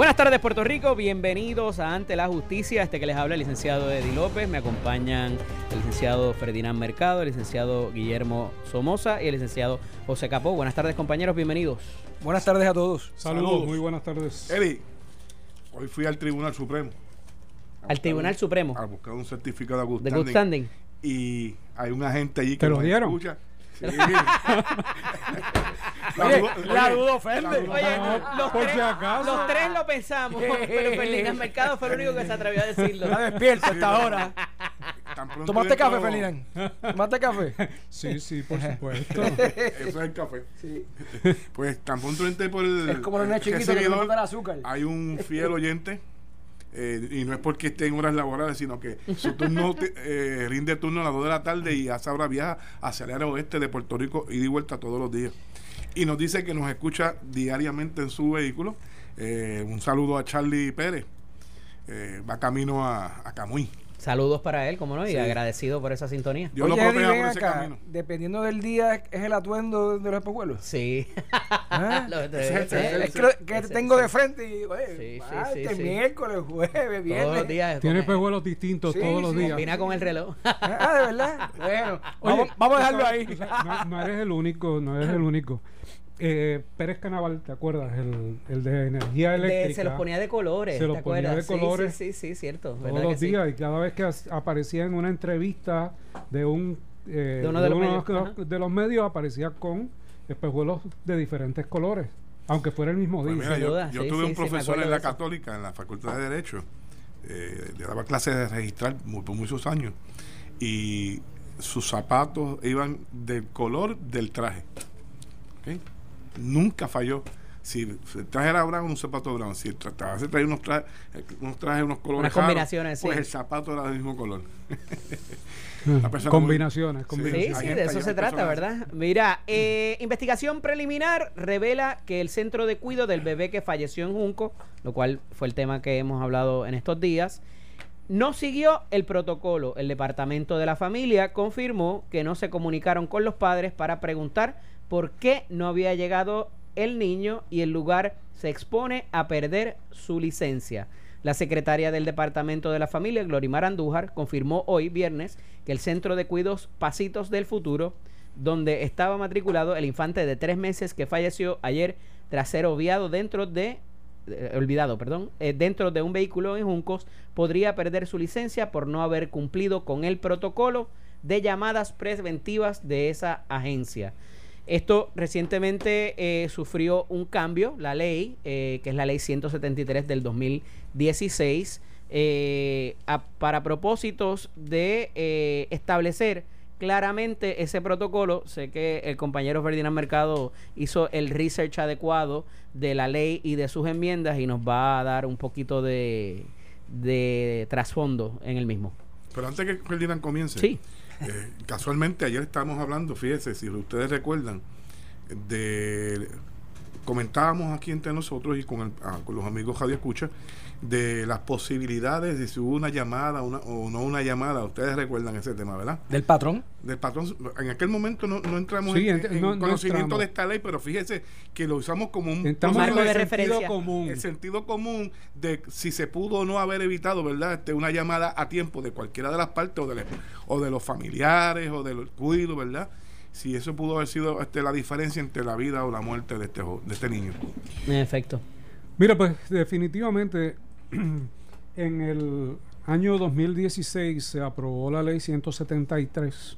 Buenas tardes Puerto Rico, bienvenidos a Ante la Justicia, este que les habla el licenciado Eddie López, me acompañan el licenciado Ferdinand Mercado, el licenciado Guillermo Somoza y el licenciado José Capó. Buenas tardes compañeros, bienvenidos. Buenas tardes a todos. Saludos, muy buenas tardes. Eddie, hoy fui al Tribunal Supremo. Al Tribunal Supremo. A buscar un certificado de good De good standing. Y hay un agente allí que ¿Te lo nos dieron? escucha. Sí. Oye, duda- la duda ofende. Oye, No, los, por tres, si acaso. los tres lo pensamos, pero Ferdinand Mercado fue el único que se atrevió a decirlo. Está despierto hasta ahora. ¿Tomaste café, Ferdinand? ¿Tomaste café? Sí, sí, por supuesto. Eso es el café. Sí. Pues tan pronto entré por el. Es como los niños chiquitos que no azúcar. Hay un fiel oyente. Eh, y no es porque esté en horas laborales, sino que su turno te- eh, rinde turno a las 2 de la tarde y hace ahora viaja hacia el área oeste de Puerto Rico y de vuelta todos los días. Y nos dice que nos escucha diariamente en su vehículo. Eh, un saludo a Charlie Pérez. Va camino a, a Camuy. Saludos para él, como no, y Sí. agradecido por esa sintonía. Dios lo Oye, Eddie, proteja ven por ese acá. camino. Dependiendo del día, ¿es el atuendo de los espejuelos? Sí. ¿Ah? Lo- es el- eh, Es que, lo- tengo de frente y digo, Sí, eh, sí, sí, sí. miércoles, jueves, viernes. Todos los días. Tiene come- pejuelos distintos Sí, todos los sí. días. Combina con el reloj. Ah, de verdad. Bueno, Oye, vamos, vamos a dejarlo ahí. no eres el único, no eres el único. Eh, Pérez Canaval, ¿te acuerdas? El, el de energía De- eléctrica. se los ponía de colores. Se los ¿te ponía acuerdas? de Sí, colores Sí, sí, sí, cierto. todos ¿verdad los que sí? días y cada vez que as- aparecía en una entrevista de un eh, De uno de los medios, los- ajá. de los medios aparecía con espejuelos de diferentes colores, aunque fuera el mismo Pues día. mira, yo, duda, yo sí, tuve sí, un profesor en la. Católica, en la Facultad de Derecho, eh, le daba clases de registrar por muchos años, y sus zapatos iban del color del traje. ¿ok? Nunca falló. Si el traje era brown, un zapato brown. Si el tra- tra- se traía unos, tra- eh, unos trajes, unos colores Unas combinaciones, pues sí. el zapato era del mismo color. Ah, combinaciones, Sí, Sí, combinaciones. sí, Hay de eso se trata, personas- ¿verdad? Mira, eh, investigación preliminar revela que el centro de cuidado del bebé que falleció en Junco, lo cual fue el tema que hemos hablado en estos días, no siguió el protocolo. El departamento de la familia confirmó que no se comunicaron con los padres para preguntar por qué no había llegado el niño y el lugar se expone a perder su licencia. La secretaria del Departamento de la Familia, Glorimar Andújar, confirmó hoy, viernes, que el Centro de Cuidos Pasitos del Futuro, donde estaba matriculado el infante de tres meses que falleció ayer tras ser obviado dentro de eh, olvidado, perdón, eh, dentro de un vehículo en Juncos, podría perder su licencia por no haber cumplido con el protocolo de llamadas preventivas de esa agencia. Esto recientemente eh, sufrió un cambio, la ley, eh, que es la ley 173 del 2016, eh, a- para propósitos de eh, establecer claramente ese protocolo. Sé que el compañero Ferdinand Mercado hizo el research adecuado de la ley y de sus enmiendas y nos va a dar un poquito de, de trasfondo en el mismo. Pero antes que Ferdinand comience, Sí. Eh, casualmente ayer estábamos hablando, fíjese, si ustedes recuerdan, de comentábamos aquí entre nosotros y con, el- ah, con los amigos Radio Escucha de las posibilidades de si hubo una llamada una, o no una llamada. Ustedes recuerdan ese tema, ¿verdad? Del patrón. Del patrón. En aquel momento no, no entramos Sí, en, ent- en no- no conocimiento de esta ley, pero fíjese que lo usamos como un Marco de sentido referencia. común. el sentido común de si se pudo o no haber evitado, ¿verdad? Este, una llamada a tiempo de cualquiera de las partes o de, la- o de los familiares o del cuido, ¿verdad? Si eso pudo haber sido este, la diferencia entre la vida o la muerte de este, de este niño. En efecto. Mira, pues definitivamente en el año 2016 se aprobó la ley 173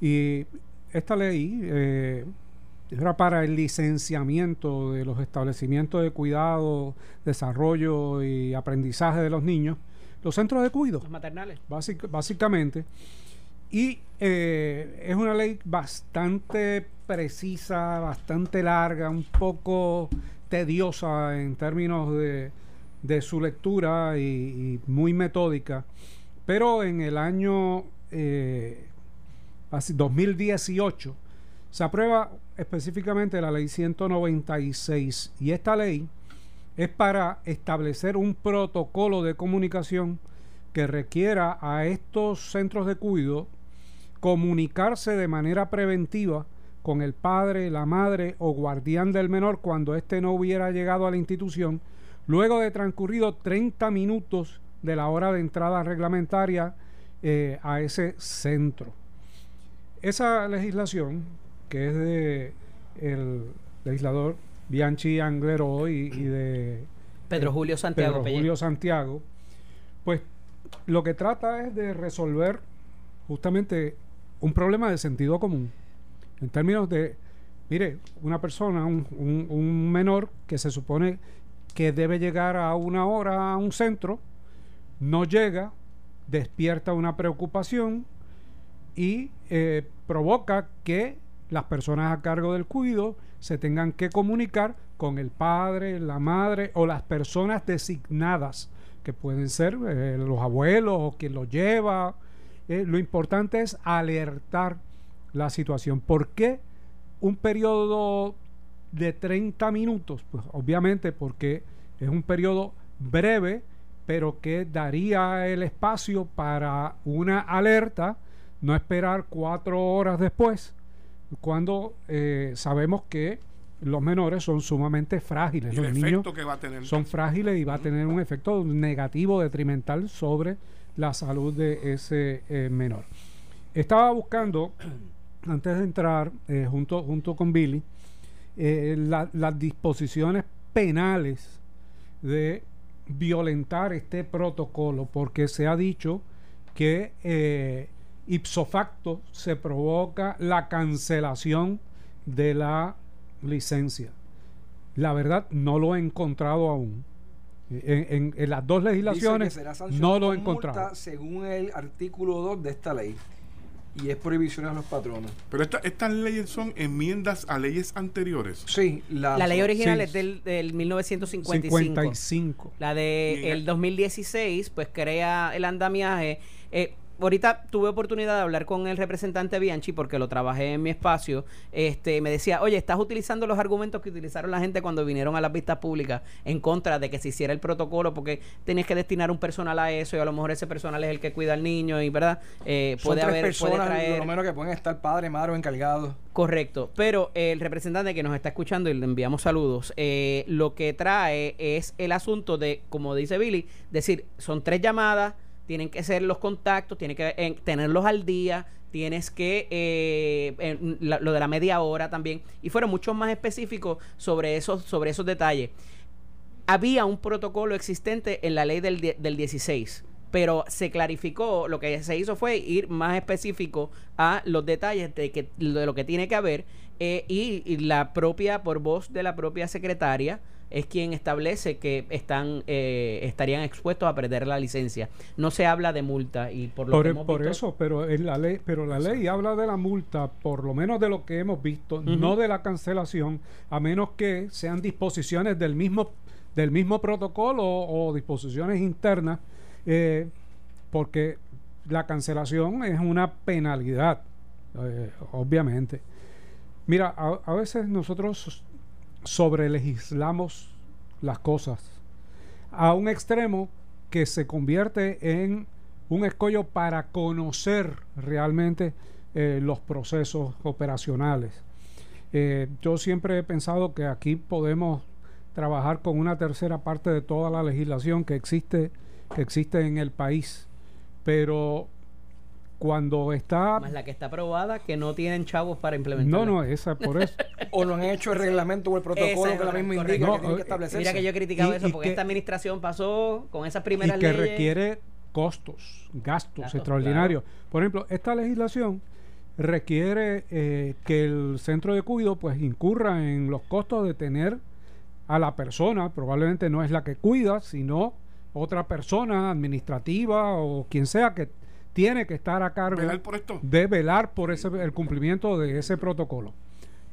y esta ley eh, era para el licenciamiento de los establecimientos de cuidado, desarrollo y aprendizaje de los niños, los centros de cuidado Los maternales. básic- básicamente. Y eh, es una ley bastante precisa, bastante larga, un poco tediosa en términos de, de su lectura y, muy metódica. Pero en el año eh, así, 2018 se aprueba específicamente la ley 196 y esta ley es para establecer un protocolo de comunicación que requiera a estos centros de cuidado comunicarse de manera preventiva con el padre, la madre o guardián del menor cuando éste no hubiera llegado a la institución, luego de transcurrido 30 minutos de la hora de entrada reglamentaria eh, a ese centro. Esa legislación, que es de el legislador Bianchi Anglero y, y de Pedro eh, Julio Santiago Pedro. Julio Santiago, pues lo que trata es de resolver justamente un problema de sentido común. En términos de, mire, una persona, un, un- un menor que se supone que debe llegar a una hora a un centro, no llega, despierta una preocupación y eh, provoca que las personas a cargo del cuido se tengan que comunicar con el padre, la madre o las personas designadas, que pueden ser eh, los abuelos o quien los lleva. Eh, lo importante es alertar la situación. ¿Por qué un periodo de 30 minutos? Pues obviamente porque es un periodo breve, pero que daría el espacio para una alerta, no esperar cuatro horas después, cuando eh, sabemos que los menores son sumamente frágiles. Y Los el niños efecto que va a tener. son frágiles y va a tener un efecto negativo, detrimental sobre la salud de ese eh, menor. Estaba buscando, antes de entrar, eh, junto, junto con Billy, eh, la- las disposiciones penales de violentar este protocolo, porque se ha dicho que eh, ipso facto se provoca la cancelación de la licencia. La verdad, no lo he encontrado aún. En, en- en las dos legislaciones no lo he encontrado. según el artículo 2 de esta ley. Y es prohibiciones a los patronos. Pero esta- estas leyes son enmiendas a leyes anteriores. Sí, la, La ley original Sí. es del, del 1955. 55. La de Bien. el 2016, pues crea el andamiaje. Eh, ahorita tuve oportunidad de hablar con el representante Bianchi porque lo trabajé en mi espacio. Este, me decía, oye, estás utilizando los argumentos que utilizaron la gente cuando vinieron a las vistas públicas en contra de que se hiciera el protocolo porque tenías que destinar un personal a eso y a lo mejor ese personal es el que cuida al niño y verdad Eh, son puede tres haber puede personas, traer lo menos que pueden estar padre, madre o encargados. Correcto, pero el representante que nos está escuchando y le enviamos saludos, eh, lo que trae es el asunto de, como dice Billy, decir, son tres llamadas, tienen que ser los contactos, tienen que tenerlos al día, tienes que, eh, lo de la media hora también, y fueron mucho más específicos sobre esos, sobre esos detalles. Había un protocolo existente en la ley del, del 16, pero se clarificó, lo que se hizo fue ir más específico a los detalles de, que, de lo que tiene que haber eh, y, y la propia, por voz de la propia secretaria, es quien establece que están eh, estarían expuestos a perder la licencia. No se habla de multa y por lo Por, que hemos por visto- eso, pero en la ley, pero la ley habla de la multa, por lo menos de lo que hemos visto, no de la cancelación, a menos que sean disposiciones del mismo del mismo protocolo o, o disposiciones internas, eh, porque la cancelación es una penalidad, eh, obviamente. Mira, a, a veces nosotros sobrelegislamos las cosas a un extremo que se convierte en un escollo para conocer realmente eh, los procesos operacionales. Eh, yo siempre he pensado que aquí podemos trabajar con una tercera parte de toda la legislación que existe que existe en el país, pero cuando está más la que está aprobada que no tienen chavos para implementar. no no esa por eso O lo han hecho el reglamento o el protocolo es que la misma indica No, que que establecerse. Mira que yo he criticado Y- eso y porque que- esta administración pasó con esas y primeras que leyes. requiere costos, gastos, Gastos, extraordinarios. Por ejemplo, esta legislación requiere eh, que el centro de cuidado pues incurra en los costos de tener a la persona, probablemente no es la que cuida, sino otra persona administrativa o quien sea que tiene que estar a cargo Velar por esto. de velar por ese, el cumplimiento de ese protocolo.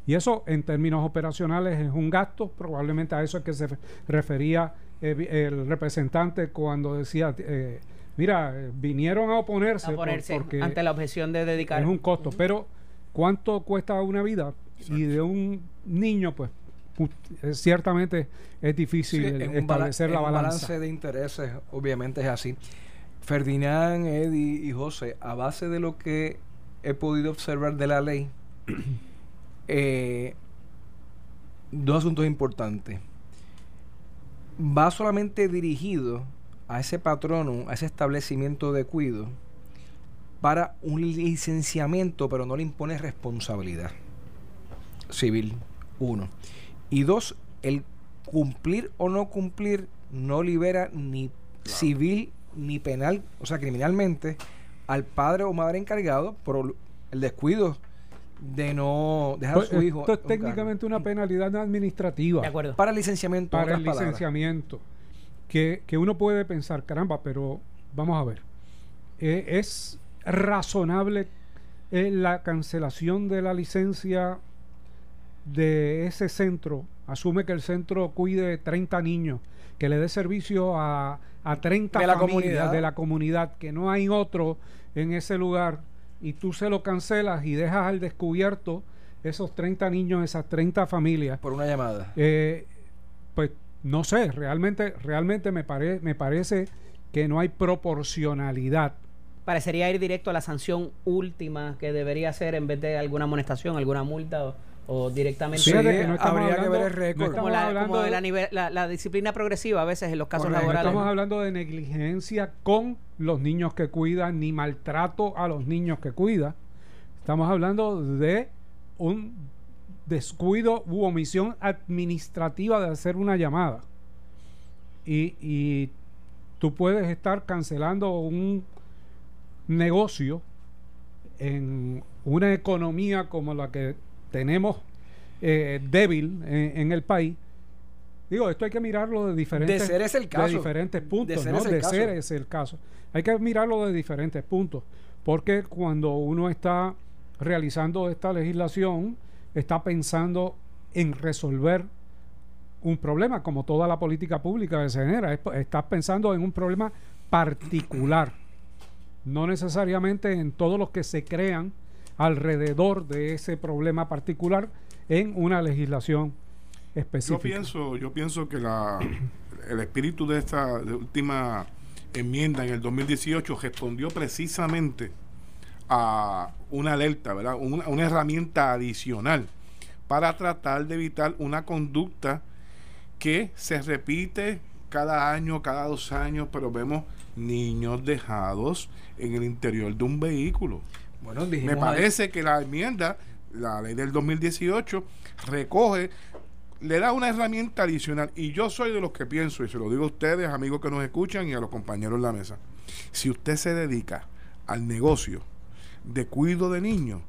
Y eso en términos operacionales es un gasto, probablemente a eso es que se refería eh, el representante cuando decía, eh, mira, eh, vinieron a oponerse, a por- ponerse porque ante la objeción de dedicar. es un costo, pero ¿cuánto cuesta una vida? Y de un niño, pues pu- ciertamente es difícil Sí, el- establecer en la balanza. balance de intereses, obviamente es así. Ferdinand, Eddie y José, a base de lo que he podido observar de la ley, eh, dos asuntos importantes. va solamente dirigido a ese patrono, a ese establecimiento de cuido, para un licenciamiento, pero no le impone responsabilidad civil, uno. Y dos, el cumplir o no cumplir no libera ni civil ni penal, o sea, criminalmente, al padre o madre encargado por el descuido de no dejar a Pues, su hijo. Esto es carro. técnicamente una penalidad administrativa. De acuerdo. Para el licenciamiento. en para el licenciamiento. Que, que uno puede pensar, caramba, pero vamos a ver. eh, ¿Es razonable eh, la cancelación de la licencia de ese centro? Asume que el centro cuide 30 niños, que le dé servicio a, a 30 De la familias comunidad. de la comunidad, que no hay otro en ese lugar, y tú se lo cancelas y dejas al descubierto esos 30 niños, esas 30 familias. Por una llamada. Eh, pues no sé, realmente, realmente me, pare- me parece que no hay proporcionalidad. Parecería ir directo a la sanción última que debería ser en vez de alguna amonestación, alguna multa o, o directamente. Sí, que no estamos habría que hablando- ver el récord. no como estamos la, como de la, nive- la- la disciplina progresiva a veces en los casos Correcto. No laborales. estamos hablando de negligencia con los niños que cuidan, ni maltrato a los niños que cuida. Estamos hablando de un descuido u omisión administrativa de hacer una llamada. Y, y tú puedes estar cancelando un negocio en una economía como la que tenemos eh, débil en, en el país. Digo, esto hay que mirarlo de diferentes, De ser ese el caso. de diferentes puntos, De ser ¿no? ese el de caso. ser ese el caso. Hay que mirarlo de diferentes puntos, porque cuando uno está realizando esta legislación, está pensando en resolver un problema, como toda la política pública que se genera. Es- Estás pensando en un problema particular, no necesariamente en todos los que se crean alrededor de ese problema particular en una legislación específica. Yo pienso, yo pienso que la, el espíritu de esta de última enmienda en el 2018 respondió precisamente a una alerta, ¿verdad? Una, una herramienta adicional para tratar de evitar una conducta que se repite cada año, cada dos años, pero vemos niños dejados en el interior de un vehículo. Bueno, Me ahí- parece que la enmienda, la ley del 2018, recoge, le da una herramienta adicional. Y yo soy de los que pienso, y se lo digo a ustedes, amigos que nos escuchan, y a los compañeros en la mesa. Si usted se dedica al negocio de cuido de niños,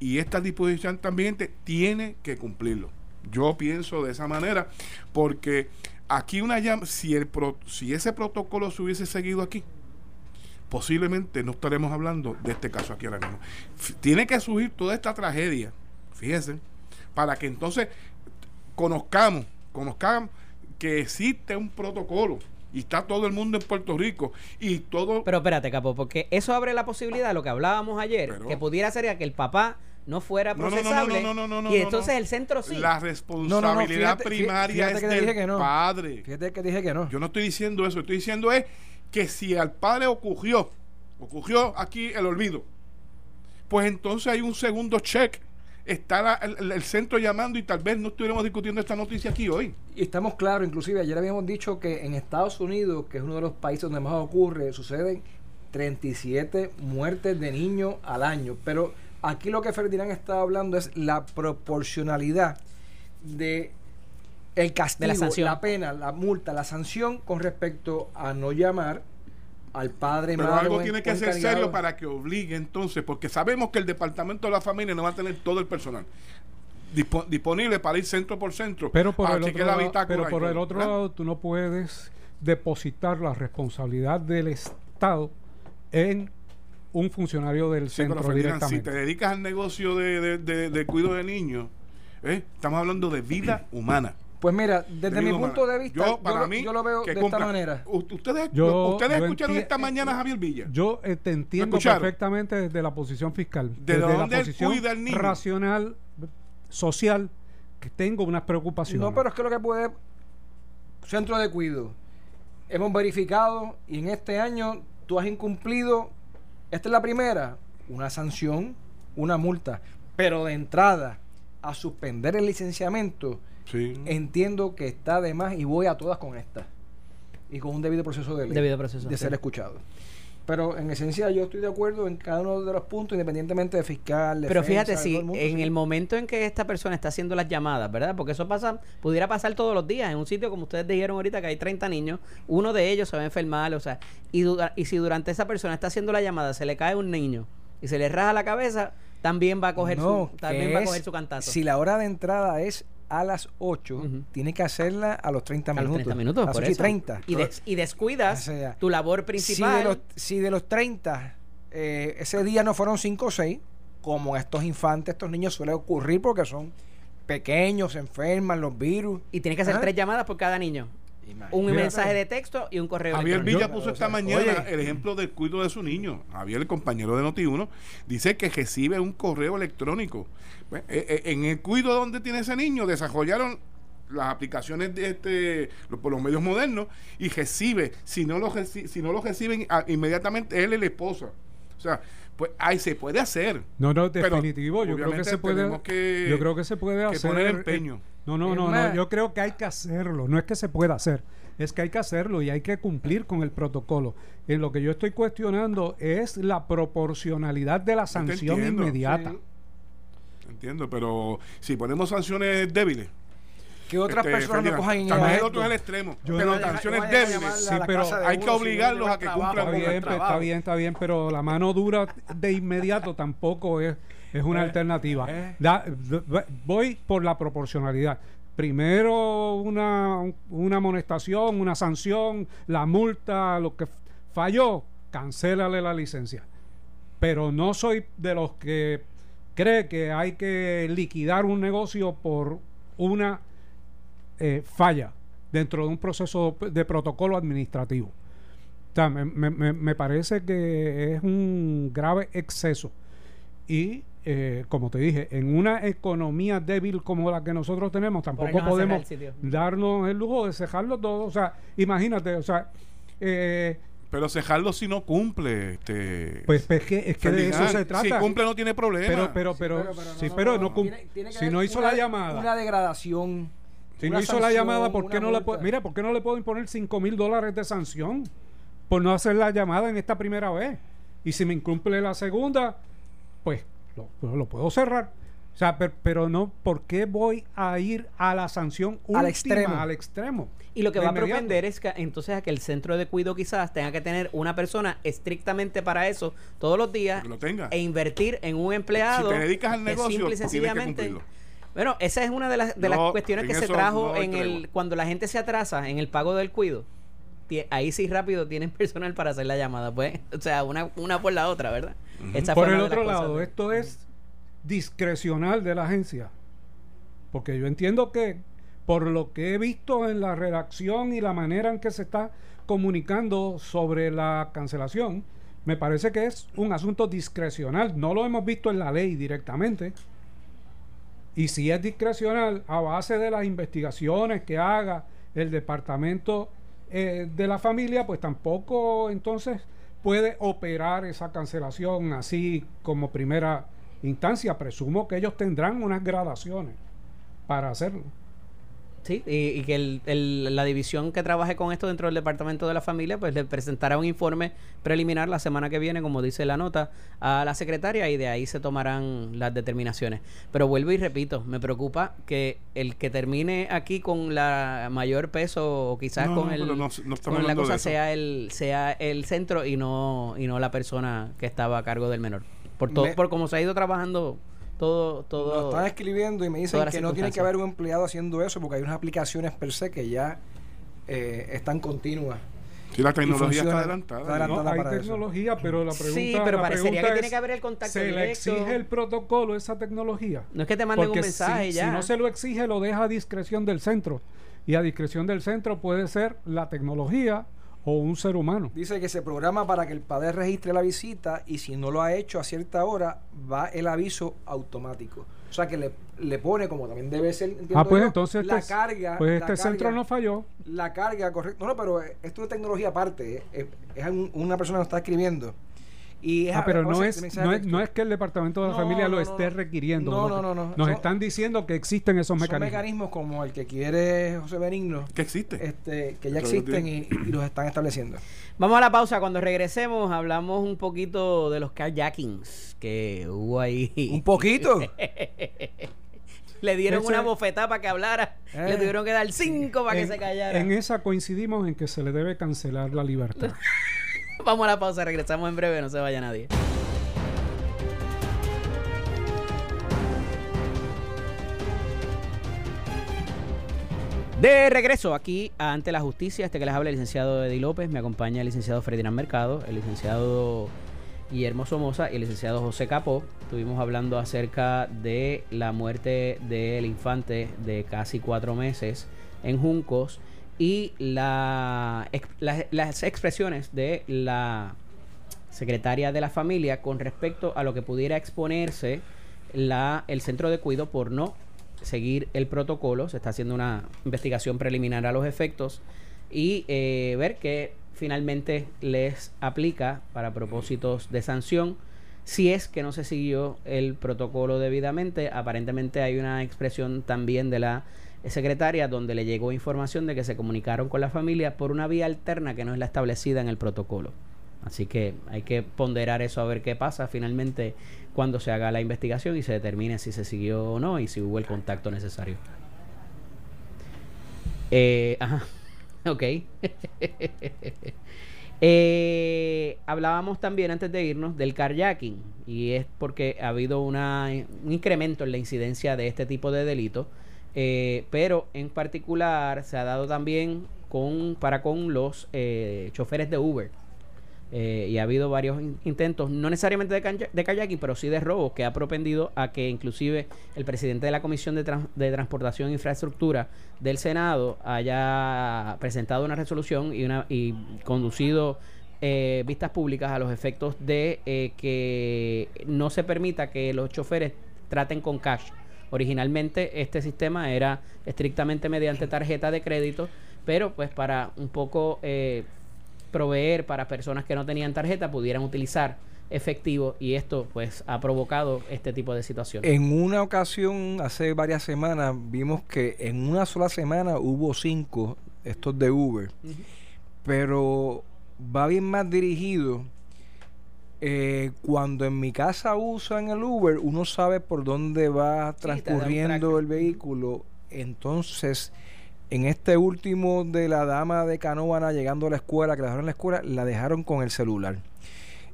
y esta disposición también te- tiene que cumplirlo. Yo pienso de esa manera, porque aquí una llam- si el pro- si ese protocolo se hubiese seguido aquí, posiblemente no estaremos hablando de este caso aquí ahora mismo. F- Tiene que surgir toda esta tragedia, fíjense, para que entonces conozcamos, conozcamos que existe un protocolo y está todo el mundo en Puerto Rico y todo Pero espérate, Capo, porque eso abre la posibilidad de lo que hablábamos ayer, Pero- que pudiera ser que el papá no fuera No, no, no, no, procesable no, no, no, no, y entonces no. el centro sí. la No, no, responsabilidad no, fíjate- fí- primaria fíjate es que te del dije que no. padre. Fíjate que dije que no. Yo no estoy diciendo eso, estoy diciendo es que si al padre ocurrió, ocurrió aquí el olvido, pues entonces hay un segundo check. Está el, el centro llamando y tal vez no estuviéramos discutiendo esta noticia aquí hoy. Y estamos claros, inclusive ayer habíamos dicho que en Estados Unidos, que es uno de los países donde más ocurre, suceden 37 muertes de niños al año. Pero aquí lo que Ferdinand está hablando es la proporcionalidad de el castigo, De la sanción. pena, la multa, la sanción con respecto a no llamar al padre, Pero madre algo tiene que ser encargado. serio para que obligue entonces, porque sabemos que el departamento de la familia no va a tener todo el personal dispo- disponible para ir centro por centro. Pero por el chequear otro, la lado, pero por el otro ¿verdad? lado, tú no puedes depositar la responsabilidad del Estado en un funcionario del Sí, pero centro Ferdinand, si directamente. te dedicas al negocio de, de- de- de cuido de niños, ¿eh? estamos hablando de vida humana. Pues mira, desde De mi punto de vista, yo, para lo, mí, yo lo veo de esta manera. ¿Ustedes, Yo- ustedes yo escucharon esta mañana a Javier Villa? Yo eh, te entiendo perfectamente desde la posición fiscal, ¿De desde dónde la él posición cuida al niño? racional, social, que tengo unas preocupaciones. No, pero es que lo que puede. Centro de cuido. Hemos verificado y en este año tú has incumplido. Esta es la primera. Una sanción, una multa. Pero de entrada, a suspender el licenciamiento Sí. entiendo que está de más y voy a todas con esta. Y con un debido proceso de ley. Debido proceso, de sí. ser escuchado. Pero en esencia yo estoy de acuerdo en cada uno de los puntos, independientemente de fiscal, Pero defensa, fíjate, de si todo el mundo, en sí. el momento en que esta persona está haciendo las llamadas, ¿verdad? Porque eso pasa, pudiera pasar todos los días en un sitio como ustedes dijeron ahorita que hay 30 niños, uno de ellos se va a enfermar, o sea, y, y si durante esa persona está haciendo la llamada se le cae un niño y se le raja la cabeza, también va a coger No, su también va a coger su cantazo. Si la hora de entrada es a las 8, Ujú. tiene que hacerla a los 30 a los minutos. 30 minutos, a las por 8 y eso. 30. Y, des- y descuidas O sea, tu labor si principal. de, los, si de los 30, eh, ese día no fueron 5 o 6, como estos infantes, estos niños suele ocurrir porque son pequeños, se enferman, los virus. y tienes que hacer Ajá. tres llamadas por cada niño. Un mensaje de texto y un correo Javier electrónico. Villa Yo- puso esta sea, mañana oye. el ejemplo del cuido de su niño. Javier, el compañero de Noti1, dice que recibe un correo electrónico. Pues, eh, eh, en el cuido donde tiene ese niño, desarrollaron las aplicaciones de este por los medios modernos y recibe, si no lo, reci- si no lo reciben ah, inmediatamente él y la esposa. O sea, pues ahí se puede hacer. No, no, Pero, definitivo. Yo creo que se puede. tenemos que- yo creo que se puede que hacer. poner eh, empeño. No, no, no, no. Yo creo que hay que hacerlo. No es que se pueda hacer. Es que hay que hacerlo y hay que cumplir con el protocolo. En lo que yo estoy cuestionando es la proporcionalidad de la sanción entiendo, inmediata. sí. Entiendo, pero si ponemos sanciones débiles. Que otras este, personas no cojan en También el otro es el extremo. Yo pero no- sanciones Vayan a débiles. Sí, pero hay uno que no obligarlos a que trabajo, cumplan Está con con el bien, pues, está bien, está bien, pero la mano dura de inmediato tampoco es, es una Eh, alternativa. eh. Da- voy por la proporcionalidad. Primero una, una amonestación, una sanción, la multa, lo que falló, cancélale la licencia. Pero no soy de los que cree que hay que liquidar un negocio por una eh, falla dentro de un proceso de protocolo administrativo. O sea, me- me- me parece que es un grave exceso. Y, eh, como te dije, en una economía débil como la que nosotros tenemos, tampoco podemos el darnos el lujo de cejarlo todo. O sea, imagínate, o sea, eh, Pero cejarlo si no cumple. Este, pues, pues, que- es que de eso se trata. Si cumple no tiene problema. pero, pero, pero, sí, pero no, Tiene- tiene si no hizo una- la llamada. Una degradación. Si una no hizo la llamada, ¿por qué no le multa. mira, ¿por qué no le puedo imponer 5 mil dólares de sanción por no hacer la llamada en esta primera vez? Y si me incumple la segunda, pues lo, lo puedo cerrar. O sea, per- pero, no, ¿por qué voy a ir a la sanción última, Al extremo. Al extremo. Y lo que va a propender es que entonces a que el centro de cuidado quizás tenga que tener una persona estrictamente para eso todos los días lo tenga. e invertir en un empleado Si te dedicas al negocio, simple y que sencillamente bueno esa es una de las de las cuestiones que se trajo no en el cuando la gente se atrasa en el pago del cuido ahí sí rápido tienen personal para hacer la llamada pues o sea una, una por la otra verdad Por el otro lado, de- esto es discrecional de la agencia. Porque yo entiendo que por lo que he visto en la redacción y la manera en que se está comunicando sobre la cancelación, me parece que es un asunto discrecional. No lo hemos visto en la ley directamente. Y si es discrecional, a base de las investigaciones que haga el departamento eh, de la familia, pues tampoco entonces puede operar esa cancelación así como primera instancia. Presumo que ellos tendrán unas gradaciones para hacerlo. Sí, y, y que el- el- la división que trabaje con esto dentro del departamento de la familia, pues le presentará un informe preliminar la semana que viene, como dice la nota, a la secretaria y de ahí se tomarán las determinaciones. Pero vuelvo y repito, me preocupa que el que termine aquí con la mayor peso o quizás No, con no, el no- con la cosa sea el sea el centro y no y no la persona que estaba a cargo del menor. Por todo Me- por cómo se ha ido trabajando todo Lo todo están escribiendo y me dicen que no tiene que haber un empleado haciendo eso porque hay unas aplicaciones per se que ya eh, están continuas. Si la tecnología está adelantada. Está adelantada. No, hay para eso. tecnología, pero la pregunta, Sí, pero la parecería pregunta que tiene es, que haber el contacto ¿Se le directo. exige el protocolo esa tecnología? No es que te manden un mensaje si, ya. si no se lo exige, lo deja a discreción del centro. Y a discreción del centro puede ser la tecnología o un ser humano. Dice que se programa para que el padre registre la visita y si no lo ha hecho a cierta hora, va el aviso automático. O sea que le, le pone, como también debe ser, Ah, pues yo, entonces la este, carga. pues este centro no falló. La carga, correcto. No, no, pero esto es tecnología aparte. eh, eh, Es, un- una persona que nos está escribiendo Y Ah, pero no es, no, es, texto. no es que el Departamento de la No, Familia no, lo no, esté no. requiriendo. No, no, no, no. Nos Son- están diciendo que existen esos Son mecanismos. mecanismos como el que quiere José Benigno, que existe. este, que ya existen y, y los están estableciendo. Vamos a la pausa. Cuando regresemos, hablamos un poquito de los carjackings que hubo ahí. Un poquito. Le dieron Ese- una bofetada para que hablara. Eh. Le tuvieron que dar cinco para que se callara. en esa coincidimos en que se le debe cancelar la libertad. Vamos a la pausa. Regresamos en breve. No se vaya nadie. De regreso aquí ante la justicia, este que les habla el licenciado Eddie López, me acompaña el licenciado Ferdinand Mercado, el licenciado Guillermo Somoza y el licenciado José Capó. Estuvimos hablando acerca de la muerte del infante de casi cuatro meses en Juncos y las expresiones de la secretaria de la familia con respecto a lo que pudiera exponerse la, el centro de cuido por no seguir el protocolo. Se está haciendo una investigación preliminar a los efectos y eh, ver qué finalmente les aplica para propósitos de sanción. Si es que no se siguió el protocolo debidamente, aparentemente hay una expresión también de la secretaria donde le llegó información de que se comunicaron con la familia por una vía alterna que no es la establecida en el protocolo. Así que hay que ponderar eso a ver qué pasa finalmente cuando se haga la investigación y se determine si se siguió o no y si hubo el contacto necesario. Eh, ajá, ok. Eh, hablábamos también antes de irnos del carjacking y es porque ha habido una, un incremento en la incidencia de este tipo de delitos, eh, pero en particular se ha dado también con, para con los eh, choferes de Uber. Eh, y ha habido varios in- intentos, no necesariamente de, de kayaking, pero sí de robo, que ha propendido a que inclusive el presidente de la Comisión de, de Transportación e Infraestructura del Senado haya presentado una resolución y, una, y conducido eh, vistas públicas a los efectos de eh, que no se permita que los choferes traten con cash. Originalmente este sistema era estrictamente mediante tarjeta de crédito, pero pues para un poco eh, proveer para personas que no tenían tarjeta pudieran utilizar efectivo y esto pues ha provocado este tipo de situaciones. En una ocasión, hace varias semanas, vimos que en una sola semana hubo cinco estos de Uber. Pero va bien más dirigido. Eh, cuando en mi casa usan el Uber, uno sabe por dónde va transcurriendo el vehículo. Entonces, en este último de la dama de Canóvana llegando a la escuela, que la dejaron en la escuela, la dejaron con el celular.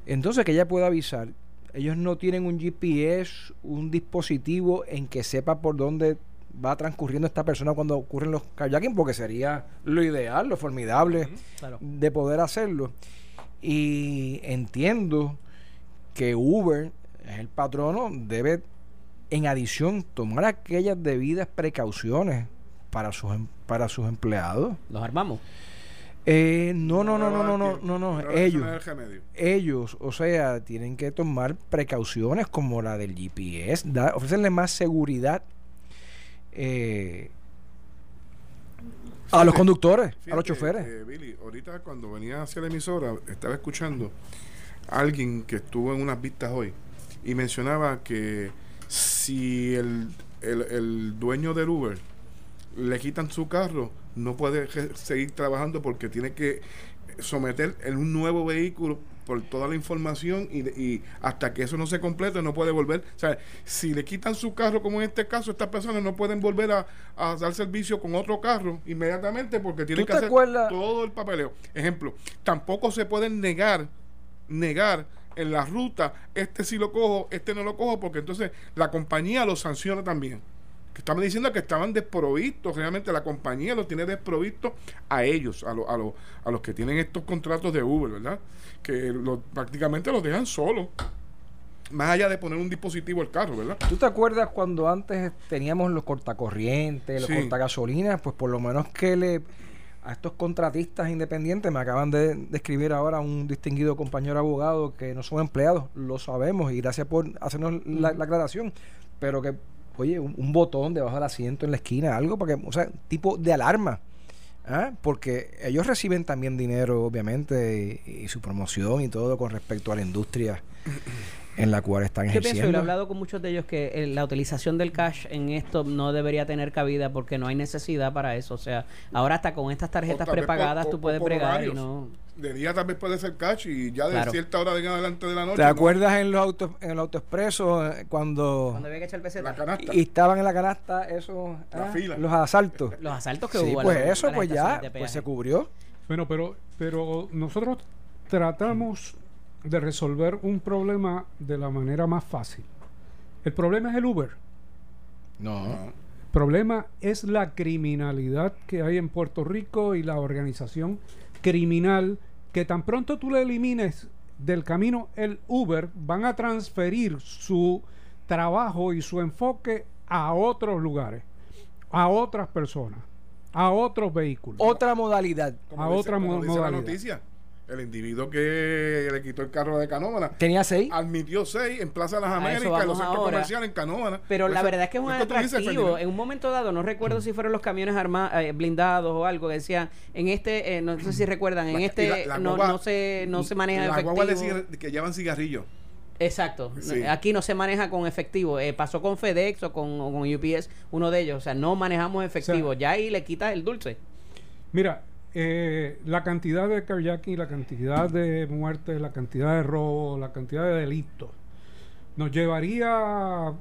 Entonces, que ella pueda avisar. Ellos no tienen un GPS, un dispositivo en que sepa por dónde va transcurriendo esta persona cuando ocurren los kayaking, porque sería lo ideal, lo formidable Claro. de poder hacerlo. Y entiendo que Uber, es el patrono, debe en adición tomar aquellas debidas precauciones para sus em- para sus empleados. Los armamos. Eh, no, no, no, no, no, no, no, no, ellos no es el remedio. ellos, o sea, tienen que tomar precauciones como la del GPS, da- ofrecerle más seguridad eh, a los Fíjate, conductores, a los choferes. eh, Billy, ahorita cuando venía hacia la emisora, estaba escuchando a alguien que estuvo en unas vistas hoy y mencionaba que si el, el, el dueño del Uber le quitan su carro, no puede seguir trabajando porque tiene que someter en un nuevo vehículo por toda la información y, y hasta que eso no se complete no puede volver. O sea, si le quitan su carro, como en este caso, estas personas no pueden volver a, a dar servicio con otro carro inmediatamente porque tienen ¿Tú que hacer acuerdas? todo el papeleo. Ejemplo, tampoco se pueden negar, negar en la ruta, este sí lo cojo, este no lo cojo, porque entonces la compañía lo sanciona también. Que estaban diciendo que estaban desprovistos, realmente la compañía los tiene desprovistos a ellos, a, lo- a, lo- a los que tienen estos contratos de Uber, ¿verdad? Que lo- prácticamente los dejan solos, más allá de poner un dispositivo al carro, ¿verdad? ¿Tú te acuerdas cuando antes teníamos los cortacorrientes, los Sí. cortagasolinas? Pues por lo menos que le a estos contratistas independientes, me acaban de, de escribir ahora un distinguido compañero abogado que no son empleados, lo sabemos y gracias por hacernos la, la aclaración, pero que, oye, un, un botón debajo del asiento en la esquina, algo para que, o sea, tipo de alarma ¿ah? porque ellos reciben también dinero, obviamente, y, y su promoción y todo con respecto a la industria en la cual están Yo pienso, y lo he ejerciendo. hablado con muchos de ellos, que eh, la utilización del cash en esto no debería tener cabida porque no hay necesidad para eso. O sea, ahora hasta con estas tarjetas prepagadas por- tú puedes bregar y no... De día tal vez puede ser cash y ya de Claro. cierta hora en adelante de la noche. ¿Te no, acuerdas en los autos, en el autoexpreso eh, cuando, Cuando había que echar peseta. canasta. y estaban en la canasta esos La ah, fila. los asaltos? Los asaltos que Sí, hubo. a pues eso, pues ya, de pues se cubrió. Bueno, pero, pero nosotros tratamos de resolver un problema de la manera más fácil. El problema es el Uber. No. No. El problema es la criminalidad que hay en Puerto Rico y la organización criminal que tan pronto tú le elimines del camino el Uber, van a transferir su trabajo y su enfoque a otros lugares, a otras personas, a otros vehículos. Otra modalidad. Como A dice- otra como mo- dice la modalidad. noticia. El individuo que le quitó el carro de Canóvana Tenía seis. admitió seis en Plaza Las A eso Américas, en los centros ahora. comerciales en Canóvana. Pero la verdad es que es un dices, atractivo. En un momento dado, no recuerdo si fueron los camiones armados, blindados o algo que decían, en este, eh, no sé si recuerdan, en La- este la- la no, guagua- no se no se maneja La efectivo. guagua de que llevan cigarrillos. Exacto. Sí. Aquí no se maneja con efectivo. Eh, pasó con FedEx o con, o con UPS, uno de ellos. O sea, no manejamos efectivo. ya ahí le quitas el dulce. Mira, eh, la cantidad de carjacking, la cantidad de muertes, la cantidad de robos, la cantidad de delitos, nos llevaría a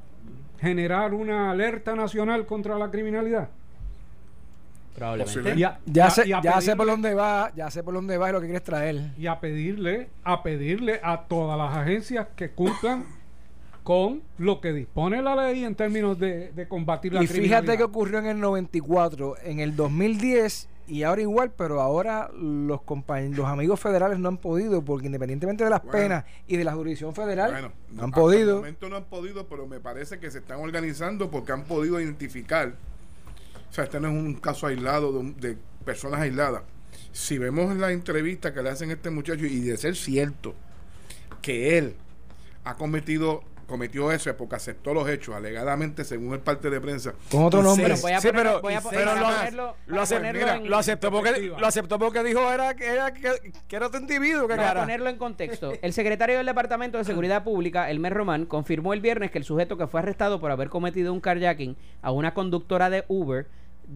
generar una alerta nacional contra la criminalidad. Probablemente. Y Ya, y sé, y ya sé pedirle- por dónde va, ya sé por dónde va y lo que quieres traer. y a pedirle, a pedirle a todas las agencias que cumplan con lo que dispone la ley en términos de, de combatir la Y criminalidad. fíjate que ocurrió en el 94, en el 2010 y ahora igual, pero ahora los compañ- los amigos federales no han podido porque independientemente de las Bueno. penas y de la jurisdicción federal, Bueno, no han hasta el podido. momento no han podido, pero me parece que se están organizando porque han podido identificar. O sea, este no es un caso aislado de, un- de personas aisladas. Si vemos la entrevista que le hacen a este muchacho y de ser cierto que él ha cometido cometió eso porque aceptó los hechos alegadamente según el parte de prensa Con otro Y nombre. Sí, pero- Lo, aceptó porque lo aceptó porque dijo era, que- era que, que era otro individuo que Para ponerlo en contexto, el secretario del Departamento de Seguridad Pública, Elmer Román, confirmó el viernes que el sujeto que fue arrestado por haber cometido un carjacking a una conductora de Uber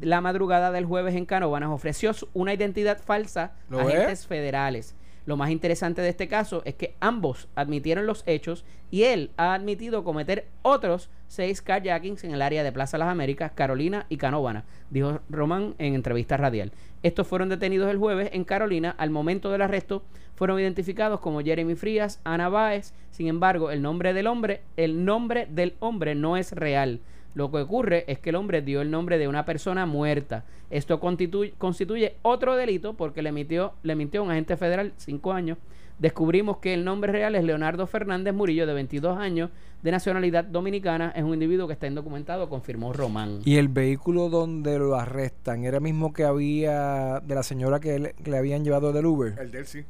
la madrugada del jueves en Canóvanas ofreció una identidad falsa ¿Lo a ves? agentes federales. Lo más interesante de este caso es que ambos admitieron los hechos y él ha admitido cometer otros seis carjackings en el área de Plaza Las Américas, Carolina y Canóvana, dijo Román en entrevista radial. Estos fueron detenidos el jueves en Carolina. Al momento del arresto fueron identificados como Jeremy Frías, Ana Báez. Sin embargo, el nombre del hombre, el nombre del hombre no es real. Lo que ocurre es que el hombre dio el nombre de una persona muerta. Esto constituye, constituye otro delito porque le, emitió, le mintió a un agente federal cinco años. Descubrimos que el nombre real es Leonardo Fernández Murillo, de 22 años, de nacionalidad dominicana. Es un individuo que está indocumentado, confirmó Román. Y el vehículo donde lo arrestan era el mismo que había de la señora que le, que le habían llevado del Uber. el de él sí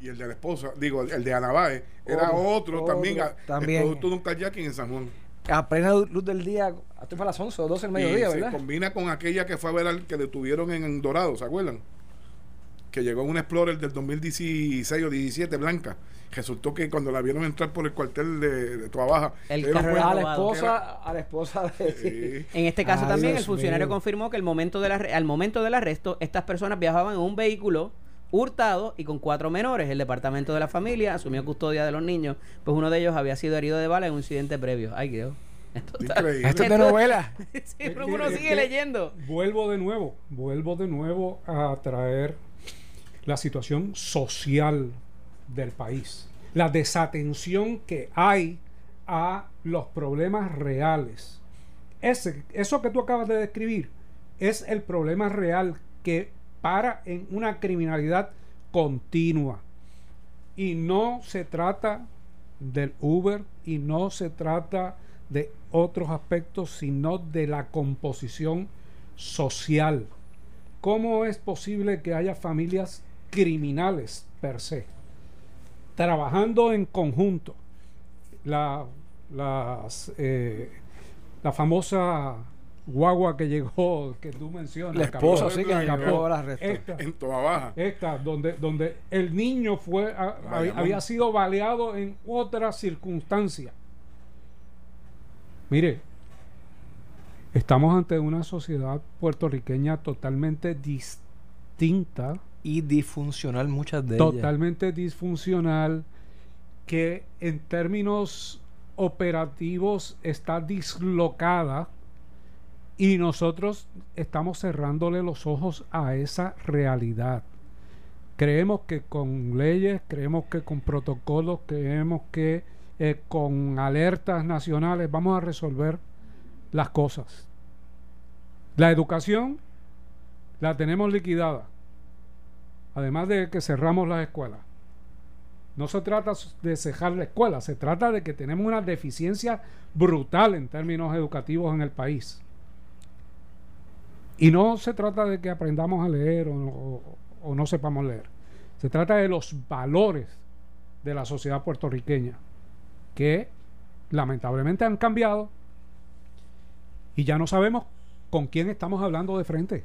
y el de la esposa digo el de Anabae era Otro, otro, también, a- también. el producto de un kayaking en San Juan A plena luz del día, esto fue a las 11 o 12 del mediodía, y se ¿verdad? combina con aquella que fue a ver al que detuvieron en Dorado, ¿se acuerdan? Que llegó en un Explorer del 2016 o 17 blanca. Resultó que cuando la vieron entrar por el cuartel de, de Toa Baja, El cuenta A la esposa, a la esposa de... Sí. En este caso Ay, también Dios el funcionario mío. confirmó que el momento del arre- al momento del arresto estas personas viajaban en un vehículo hurtado y con cuatro menores. El departamento de la familia asumió custodia de los niños, pues uno de ellos había sido herido de bala en un incidente previo. Ay, Dios. Esto está-. Esto es de novela. Sí, pero uno es sigue que leyendo. Vuelvo de nuevo, vuelvo de nuevo a traer la situación social del país, la desatención que hay a los problemas reales. Ese, eso que tú acabas de describir es el problema real que para en una criminalidad continua. Y no se trata del Uber y no se trata de otros aspectos, sino de la composición social. ¿Cómo es posible que haya familias criminales per se? Trabajando en conjunto. La, las, eh, la famosa guagua que llegó, que tú mencionas. La esposa, Capó, sí, que llegó a restos. esta, En toda baja. esta, donde, donde el niño fue a- había, Bayamón. había sido baleado en otra circunstancia. Mire, estamos ante una sociedad puertorriqueña totalmente distinta Y disfuncional muchas de ellas. totalmente disfuncional que en términos operativos está dislocada y nosotros estamos cerrándole los ojos a esa realidad. Creemos que con leyes, creemos que con protocolos, creemos que eh, con alertas nacionales vamos a resolver las cosas. La educación la tenemos liquidada. Además de que cerramos las escuelas. No se trata de cejar la escuela, se trata de que tenemos una deficiencia brutal en términos educativos en el país. Y no se trata de que aprendamos a leer o, o- no sepamos leer. Se trata de los valores de la sociedad puertorriqueña, que lamentablemente han cambiado y ya no sabemos con quién estamos hablando de frente.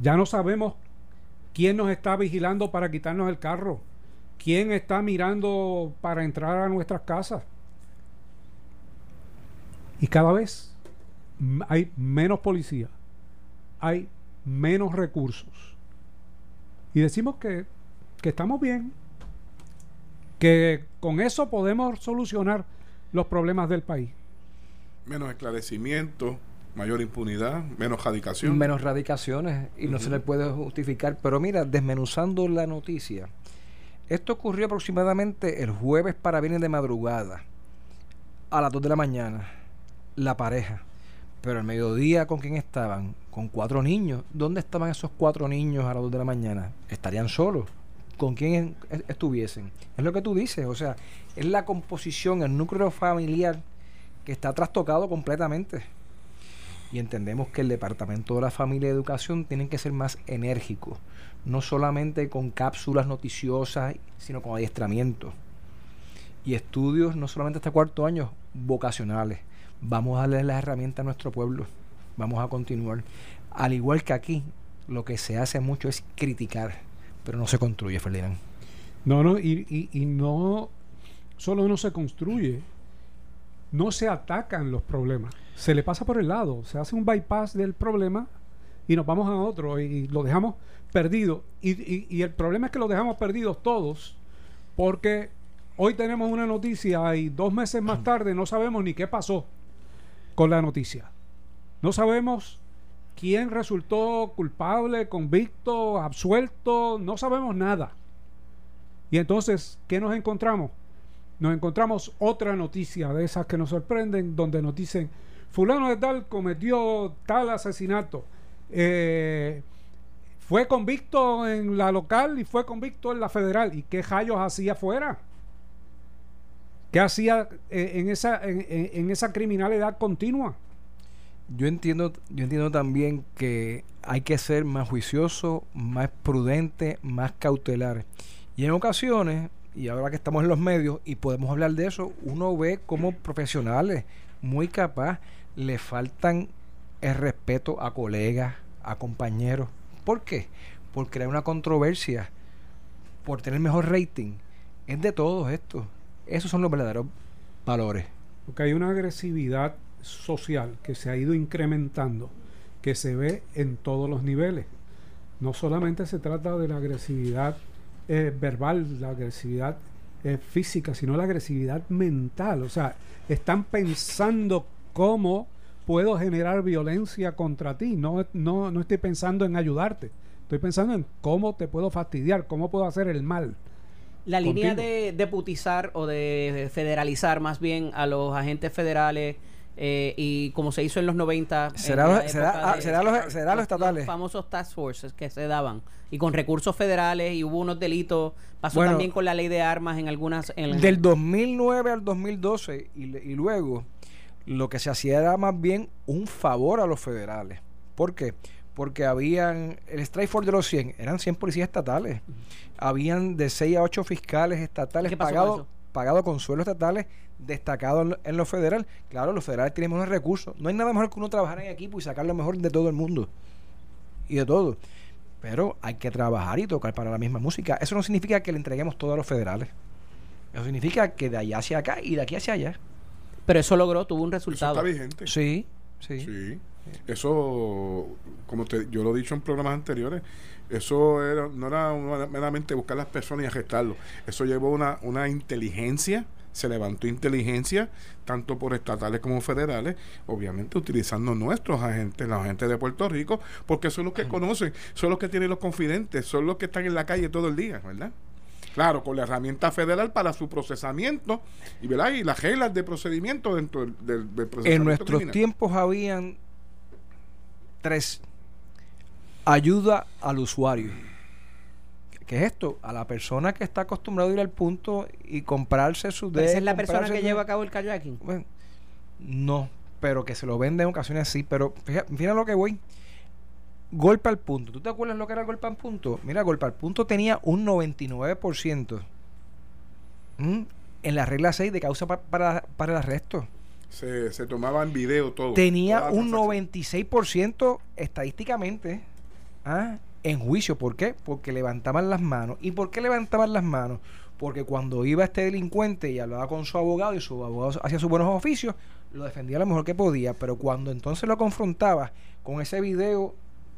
Ya no sabemos quién nos está vigilando para quitarnos el carro, quién está mirando para entrar a nuestras casas. Y cada vez hay menos policía, hay menos recursos. Y decimos que, que estamos bien, que con eso podemos solucionar los problemas del país. Menos esclarecimiento, mayor impunidad, menos radicación. menos radicaciones y no se le puede justificar. Pero mira, desmenuzando la noticia, esto ocurrió aproximadamente el jueves para viernes de madrugada, a las 2 de la mañana, la pareja. Pero al mediodía, ¿con quién estaban? Con cuatro niños. ¿Dónde estaban esos cuatro niños a las 2 de la mañana? ¿Estarían solos? ¿Con quién es- estuviesen? Es lo que tú dices, o sea, es la composición, el núcleo familiar que está trastocado completamente y entendemos que el Departamento de la Familia y Educación tiene que ser más enérgico, no solamente con cápsulas noticiosas, sino con adiestramiento y estudios no solamente hasta cuarto año, vocacionales. Vamos a darle las herramientas a nuestro pueblo, vamos a continuar. Al igual que aquí, lo que se hace mucho es criticar, pero no se construye, Ferdinand. No, no, y, y- y no solo no se construye, no se atacan los problemas, se le pasa por el lado, se hace un bypass del problema y nos vamos a otro y, lo dejamos perdido. Y, y- y el problema es que lo dejamos perdidos todos porque hoy tenemos una noticia y dos meses más tarde no sabemos ni qué pasó con la noticia. No sabemos quién resultó culpable, convicto, absuelto, no sabemos nada. Y entonces, ¿qué nos encontramos? Nos encontramos otra noticia de esas que nos sorprenden, donde nos dicen, fulano de tal cometió tal asesinato, eh, fue convicto en la local y fue convicto en la federal. ¿Y qué rayos hacía afuera? ¿Qué hacía eh, en, esa, en, esa criminalidad continua? Yo entiendo, yo entiendo también que hay que ser más juicioso, más prudente, más cautelar. Y en ocasiones, y ahora que estamos en los medios y podemos hablar de eso, uno ve como profesionales muy capaz le faltan el respeto a colegas, a compañeros. ¿Por qué? Por crear una controversia, por tener mejor rating. Es de todos estos. Esos son los verdaderos valores. Porque hay una agresividad social que se ha ido incrementando, que se ve en todos los niveles. No solamente se trata de la agresividad eh, verbal, la agresividad eh, física, sino la agresividad mental. O sea, están pensando cómo puedo generar violencia contra ti. No, no, no estoy pensando en ayudarte. Estoy pensando en cómo te puedo fastidiar, cómo puedo hacer el mal. La línea Contigo. de deputizar o de federalizar más bien a los agentes federales eh, y como se hizo en los 90. en ¿Será, la los- será, ah, de- los, será los estatales? famosos task forces que se daban y con recursos federales y hubo unos delitos. Pasó Bueno, también con la ley de armas en algunas. En Del 2009 al 2012 y, y luego lo que se hacía era más bien un favor a los federales. ¿Por qué? Porque habían, el strike force de los 100 eran 100 policías estatales. Habían de 6 a 8 fiscales estatales ¿Qué pasó con pagados eso? pagado con sueldos estatales destacados en lo, en lo federal. Claro, los federales tienen menos recursos. No hay nada mejor que uno trabajar en equipo y sacar lo mejor de todo el mundo. Y de todo. Pero hay que trabajar y tocar para la misma música. Eso no significa que le entreguemos todo a los federales. Eso significa que de allá hacia acá y de aquí hacia allá. Pero eso logró, tuvo un Eso resultado. está vigente. Sí, sí. Sí. Eso, como te- yo lo he dicho en programas anteriores, eso era, no era meramente buscar las personas y arrestarlos. Eso llevó una, una inteligencia, se levantó inteligencia, tanto por estatales como federales, obviamente utilizando nuestros agentes, los agentes de Puerto Rico, porque son los que conocen, son los que tienen los confidentes, son los que están en la calle todo el día, ¿verdad? Claro, con la herramienta federal para su procesamiento y, ¿verdad? y las reglas de procedimiento dentro del, del, del procesamiento En nuestros criminal. tiempos habían tres. Ayuda al usuario. ¿Qué es esto? A la persona que está acostumbrada a ir al punto y comprarse su Pero esa de- es la persona que su- lleva a cabo el kayaking. Bueno, no, pero que se lo vende en ocasiones sí. Pero fíjate, fíjate lo que voy. Golpe al punto. ¿Tú te acuerdas lo que era el golpe al punto? Mira, golpe al punto tenía un 99% ¿m? en la regla 6 de causa pa- para, para el arresto. Se, se tomaba en video todo. Tenía un transacción. 96% estadísticamente ¿ah? en juicio. ¿Por qué? Porque levantaban las manos. ¿Y por qué levantaban las manos? Porque cuando iba este delincuente y hablaba con su abogado y su abogado hacía sus buenos oficios, lo defendía lo mejor que podía. Pero cuando entonces lo confrontaba con ese video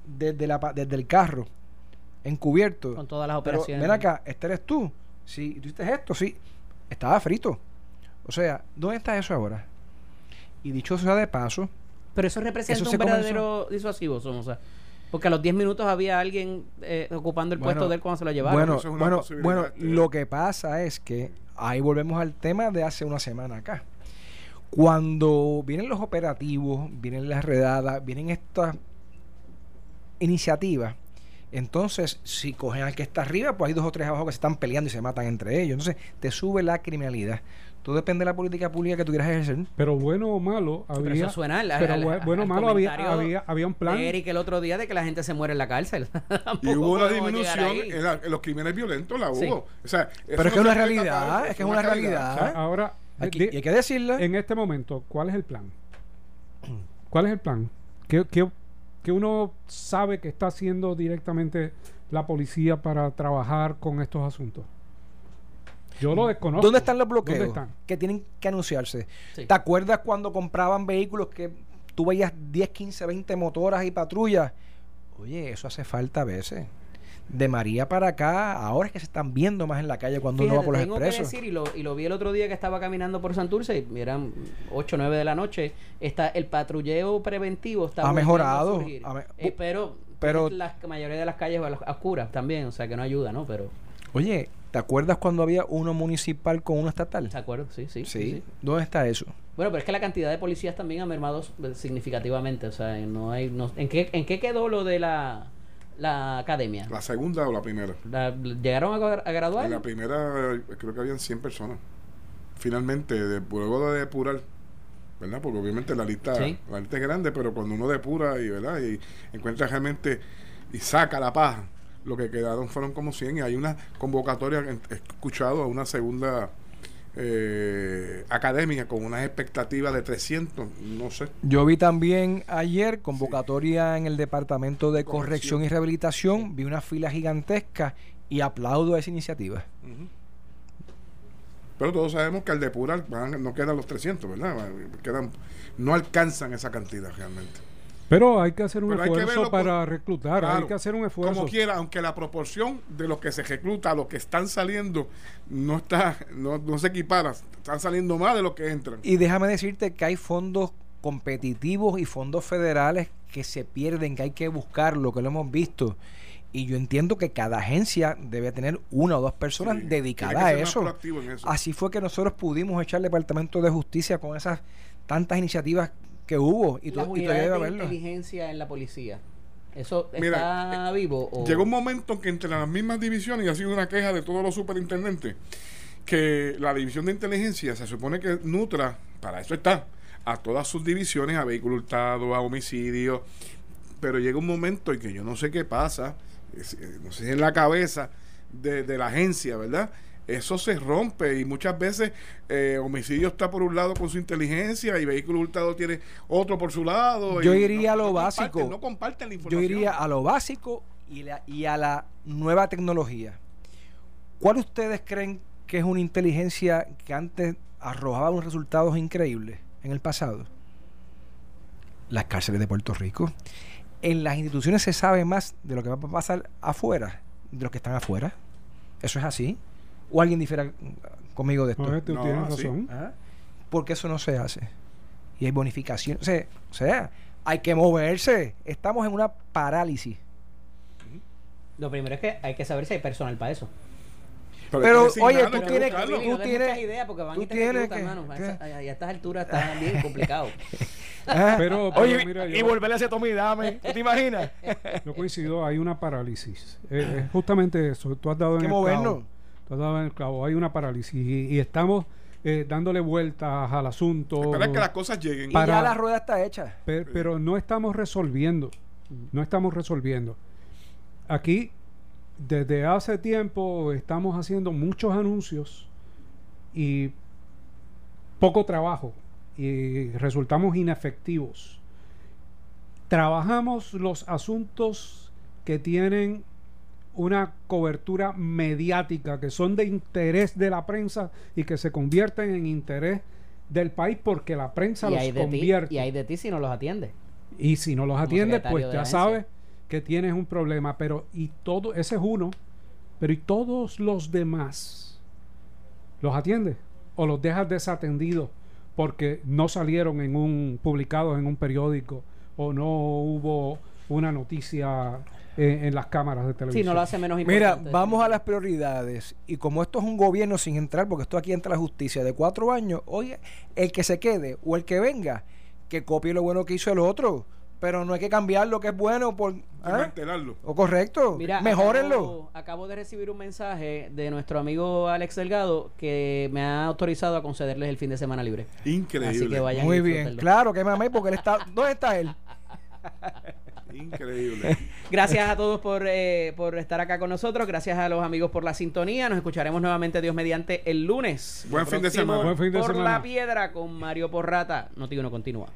desde, la, pa- desde el carro, encubierto, Con todas las pero operaciones. ven acá, este eres tú. Si tú hiciste esto, sí. Estaba frito. O sea, ¿dónde está eso ahora? Y dicho sea de paso, Pero eso representa Eso un comenzó. verdadero disuasivo, Somoza. Porque a los 10 minutos había alguien eh, ocupando el Bueno, puesto de él cuando se lo llevaron. bueno, eso es bueno, bueno, lo que pasa es que ahí volvemos al tema de hace una semana acá. Cuando vienen los operativos, vienen las redadas, vienen estas iniciativas, entonces si cogen al que está arriba, pues hay dos o tres abajo que se están peleando y se matan entre ellos. Entonces te sube la criminalidad. Todo depende de la política pública que tú quieras ejercer. Pero bueno o malo, pero había. eso suena al, pero al- bu- al- bueno o al malo, había, había, había un plan. de Eric el otro día de que la gente se muere en la cárcel. Y hubo una disminución en, la- en los crímenes violentos, la hubo. Sí. O sea, Pero es que no es una realidad, tapar, es que es una realidad. O sea, ahora, Aquí- y hay que decirlo. en este momento, ¿cuál es el plan? ¿Cuál es el plan? ¿Qué, qué, qué uno sabe que está haciendo directamente la policía para trabajar con estos asuntos? Yo lo desconozco. ¿Dónde están los bloqueos? ¿Dónde están? Que tienen que anunciarse. Sí. ¿Te acuerdas cuando compraban vehículos que tú veías 10, 15, 20 motoras y patrullas? Oye, eso hace falta a veces. De María para acá, ahora es que se están viendo más en la calle cuando uno va por los tengo que decir, y lo, y lo vi el otro día que estaba caminando por Santurce, y eran 8 o 9 de la noche, está, el patrulleo preventivo está Ha mejorado, a me- Eh, pero pero- la mayoría de las calles a las- a oscuras también, o sea que no ayuda, ¿no? Pero, Oye, ¿te acuerdas cuando había uno municipal con uno estatal? ¿de acuerdo? Sí, sí. Sí. sí, sí. ¿Dónde está eso? Bueno, pero es que la cantidad de policías también ha mermado significativamente, o sea, no hay... No, ¿en, qué, ¿En qué quedó lo de la, la academia? La segunda o la primera. La- ¿Llegaron a, a graduar? En la primera, eh, creo que habían 100 personas. Finalmente, de, luego de depurar, ¿verdad? Porque obviamente la lista, Sí. la lista es grande, pero cuando uno depura y, ¿verdad? y encuentra realmente y saca la paja, lo que quedaron fueron como 100 y hay una convocatoria, he escuchado, a una segunda eh, académica con unas expectativas de 300, no sé. Yo vi también ayer convocatoria en el Departamento de Corrección. Corrección y Rehabilitación, vi una fila gigantesca y aplaudo a esa iniciativa. Pero todos sabemos que al depurar van- no quedan los 300, ¿verdad? Quedan, no alcanzan esa cantidad realmente. Pero hay que hacer un Pero esfuerzo por- para reclutar. Hay que hacer un esfuerzo. Como quiera, aunque la proporción de los que se recluta a los que están saliendo no está, no, no se equipara, están saliendo más de los que entran. Y déjame decirte que hay fondos competitivos y fondos federales que se pierden, que hay que buscarlo, que lo hemos visto. Y yo entiendo que cada agencia debe tener una o dos personas Sí, dedicadas a eso. Así fue que nosotros pudimos echar al Departamento de Justicia con esas tantas iniciativas que hubo y, las to- y todavía debe de haberlo. inteligencia en la policía. ¿Eso Mira, está vivo? O... Llegó un momento en que entre las mismas divisiones, y ha sido una queja de todos los superintendentes, que la división de inteligencia se supone que nutra, para eso está, a todas sus divisiones, a vehículo hurtado, a homicidio, pero llega un momento en que yo no sé qué pasa, es- eh, no sé si en la cabeza de, de la agencia, ¿verdad? Eso se rompe y muchas veces eh, homicidio está por un lado con su inteligencia y vehículo hurtado tiene otro por su lado. Yo iría no- a lo no básico. comparten, no comparten la Yo información. iría a lo básico y, la- y a la nueva tecnología. ¿Cuál ustedes creen que es una inteligencia que antes arrojaba unos resultados increíbles en el pasado? Las cárceles de Puerto Rico. En las instituciones se sabe más de lo que va a pasar afuera, de los que están afuera. ¿Eso es así? ¿O alguien difiere conmigo de esto? No, tú No, tienes sí. razón. ¿Ah? Porque eso no se hace. Y hay bonificación. O sea, o sea, hay que moverse. Estamos en una parálisis. Lo primero es que hay que saber si hay personal para eso. Pero, que oye, tú que tienes-. Billy, tú des tienes- ideas porque van tú y te tienes que- hermano. A que- esa- a, a estas alturas está bien complicado. Ah, Pero- pero Oye, mira, y yo- volverle a hacer Tommy Dame. ¿Tú te imaginas? No coincido, hay una parálisis. Eh, es justamente eso. Tú has dado Hay en que el movernos. El clavo. Hay una parálisis y, y estamos eh, dándole vueltas al asunto. Esperar que las cosas lleguen. Y ya la rueda está hecha. Pe- pero no estamos resolviendo. No estamos resolviendo. Aquí, desde hace tiempo, estamos haciendo muchos anuncios y poco trabajo. Y resultamos inefectivos. Trabajamos los asuntos que tienen una cobertura mediática, que son de interés de la prensa y que se convierten en interés del país porque la prensa y, los hay de ti, convierte. y hay de ti si no los atiende. Y si no los Como secretario pues ya sabes que tienes un problema. Pero, y todo, ese es uno, pero ¿y todos los demás? ¿Los atiendes? ¿O los dejas desatendidos porque no salieron en un, publicados en un periódico o no hubo una noticia en, en las cámaras de televisión? Si no lo hace menos Mira, importante. vamos a las prioridades. Y como esto es un gobierno sin entrar, porque esto aquí entra la justicia de cuatro años, oye, el que se quede o el que venga, que copie lo bueno que hizo el otro. Pero no hay que cambiar lo que es bueno por. ¿ah? ¿O correcto? Mira, Mejórenlo. Acabo, acabo de recibir un mensaje de nuestro amigo Alex Delgado que me ha autorizado a concederles el fin de semana libre. Increíble. Así que vayan Muy bien. Claro que mamé, porque él está. ¿Dónde está él? Increíble. Gracias a todos por, eh, por estar acá con nosotros. Gracias a los amigos por la sintonía. Nos escucharemos nuevamente, Dios mediante, el lunes. Buen fin de semana. Buen fin de por semana. la piedra con Mario Porrata. Noti uno continúa.